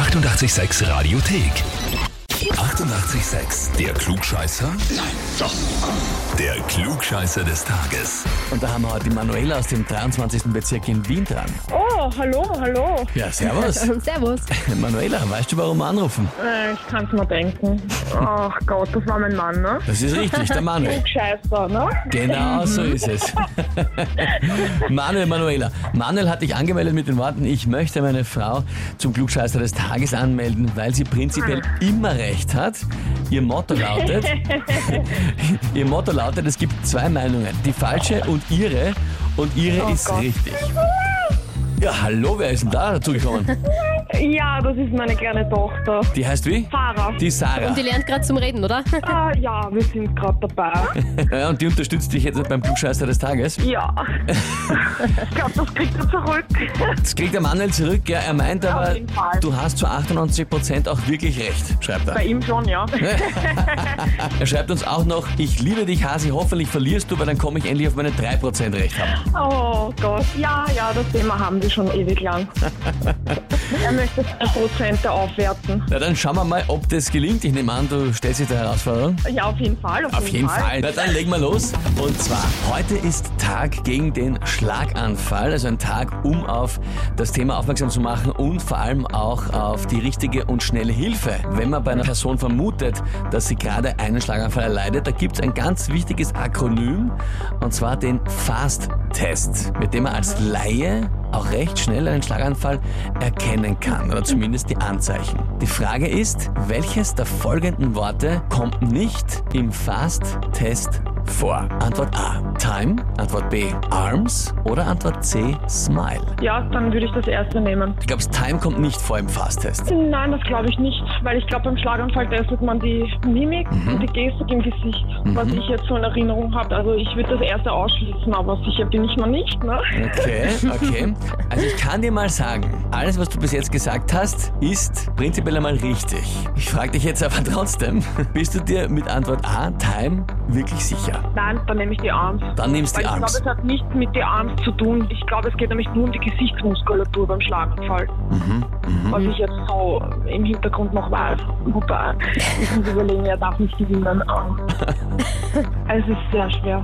886 Radiothek. 88,6. Der Klugscheißer? Nein, doch. Der Klugscheißer des Tages. Und da haben wir heute die Manuela aus dem 23. Bezirk in Wien dran. Oh, hallo, hallo. Ja, servus. Servus. Manuela, weißt du, warum wir anrufen? Äh, ich kann's mir denken. Ach Gott, das war mein Mann, ne? Das ist richtig, der Manuel. Scheiße, ne? Genau so ist es. Manuel, Manuela. Manuel hat dich angemeldet mit den Worten, ich möchte meine Frau zum Klugscheißer des Tages anmelden, weil sie prinzipiell immer recht hat. Ihr Motto lautet, ihr Motto lautet, es gibt zwei Meinungen, die falsche und ihre. Und ihre Oh ist Gott. richtig. Ja, hallo, wer ist denn da dazugekommen? Ja, das ist meine kleine Tochter. Die heißt wie? Sarah. Die Sarah. Und die lernt gerade zum Reden, oder? Ah, ja, wir sind gerade dabei. Ja, und die unterstützt dich jetzt beim Klugscheißer des Tages. Ja. ich glaube, das kriegt er zurück. Das kriegt der Manuel zurück, ja, er meint Auf aber, jeden Fall. du hast zu 98% auch wirklich recht, schreibt er. Bei ihm schon, ja. Er schreibt uns auch noch, ich liebe dich, Hasi, hoffentlich verlierst du, weil dann komme ich endlich auf meine 3% Recht haben. Oh Gott. Ja, ja, das Thema haben wir schon ewig lang. Er möchte 2% aufwerten. Na dann schauen wir mal, ob das gelingt. Ich nehme an, du stellst dich der Herausforderung. Ja, auf jeden Fall. Auf, Auf jeden Fall. Na dann legen wir los. Und zwar, heute ist Tag gegen den Schlaganfall, also ein Tag, um auf das Thema aufmerksam zu machen und vor allem auch auf die richtige und schnelle Hilfe. Wenn man bei einer Person vermutet, dass sie gerade einen Schlaganfall erleidet, da gibt es ein ganz wichtiges Akronym, und zwar den FAST-Test, mit dem man als Laie auch recht schnell einen Schlaganfall erkennen kann oder zumindest die Anzeichen. Die Frage ist, welches der folgenden Worte kommt nicht im Fast-Test vor? Antwort A, Time, Antwort B, Arms oder Antwort C, Smile. Ja, dann würde ich das erste nehmen. Ich glaube, Time kommt nicht vor im Fast-Test. Nein, das glaube ich nicht, weil ich glaube, beim Schlaganfall testet man die Mimik und die Gestik im Gesicht, was ich jetzt so in Erinnerung habe. Also ich würde das erste ausschließen, aber sicher bin ich mir nicht, ne? Okay, okay. Also ich kann dir mal sagen, alles, was du bis jetzt gesagt hast, ist prinzipiell einmal richtig. Ich frage dich jetzt aber trotzdem, bist du dir mit Antwort A, Time, wirklich sicher? Nein, dann nehme ich die Arms. Dann nimmst du die ich Arms. glaube, es hat nichts mit den Arms zu tun. Ich glaube, es geht nämlich nur um die Gesichtsmuskulatur beim Schlaganfall. Mhm, Was ich jetzt so im Hintergrund noch weiß. Wobei, ich muss überlegen, er darf nicht gewinnen. es ist sehr schwer.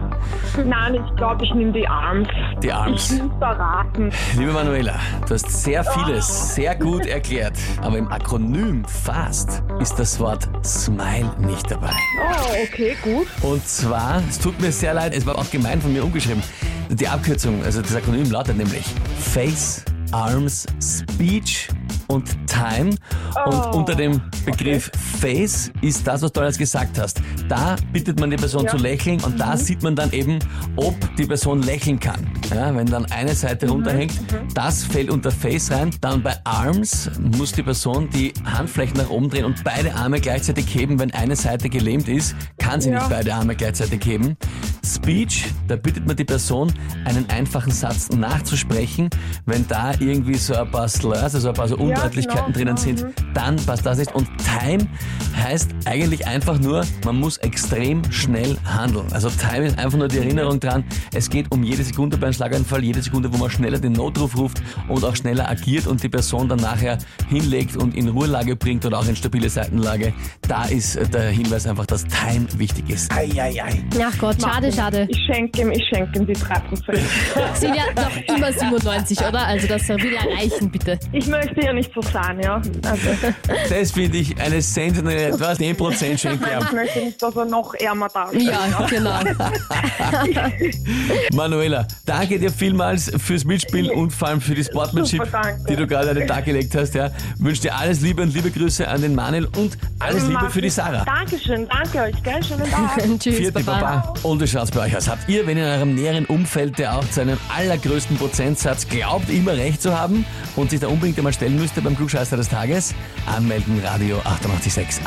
Nein, ich glaube, ich nehme die Arms. Die Arms. Ich muss da raten. Liebe Manuela, du hast sehr vieles sehr gut erklärt, aber im Akronym FAST ist das Wort Smile nicht dabei. Oh, okay, gut. Und zwar, es tut mir sehr leid, es war auch gemein von mir umgeschrieben. Die Abkürzung, also das Akronym lautet nämlich Face, Arms, Speech und Time. Und Oh, unter dem Begriff Face ist das, was du alles gesagt hast. Da bittet man die Person zu lächeln und da sieht man dann eben, ob die Person lächeln kann. Ja, wenn dann eine Seite runterhängt, das fällt unter Face rein. Dann bei Arms muss die Person die Handflächen nach oben drehen und beide Arme gleichzeitig heben. Wenn eine Seite gelähmt ist, kann sie nicht beide Arme gleichzeitig heben. Speech, da bittet man die Person, einen einfachen Satz nachzusprechen. Wenn da irgendwie so ein paar Slurs, also ein paar so Undeutlichkeiten genau. drinnen sind, dann passt das nicht. Und Time heißt eigentlich einfach nur, man muss extrem schnell handeln. Also Time ist einfach nur die Erinnerung dran, es geht um jede Sekunde beim Schlaganfall, jede Sekunde, wo man schneller den Notruf ruft und auch schneller agiert und die Person dann nachher hinlegt und in Ruhelage bringt oder auch in stabile Seitenlage. Da ist äh, der Hinweis einfach, dass Time wichtig ist. Ei, ei, ei. Ach Gott, schade, schade. Ich schenke ihm, ich schenke ihm die 3%. Sind ja noch immer 97, oder? Also das will er erreichen, bitte. Ich möchte ja nicht so sein, ja. Also, Das finde ich eine sensationelle, etwa 10% schenke ich ich möchte nicht, dass er noch ärmer da ist. Ja, genau. Manuela, danke dir vielmals fürs Mitspielen und vor allem für die Sportmanship, Super, danke. die du gerade an den Tag gelegt hast. Ja. Wünsche dir alles Liebe und liebe Grüße an den Manuel und alles Liebe für die Sarah. Dankeschön, danke euch, gell? Schönen Tag. Tschüss, Vierte Baba. Baba. Und wie schaut's bei euch aus? Habt ihr, wenn ihr in eurem näheren Umfeld, der auch zu einem allergrößten Prozentsatz glaubt, immer recht zu haben und sich da unbedingt einmal stellen müsste beim Klugscheißer des Tages, anmelden Radio 886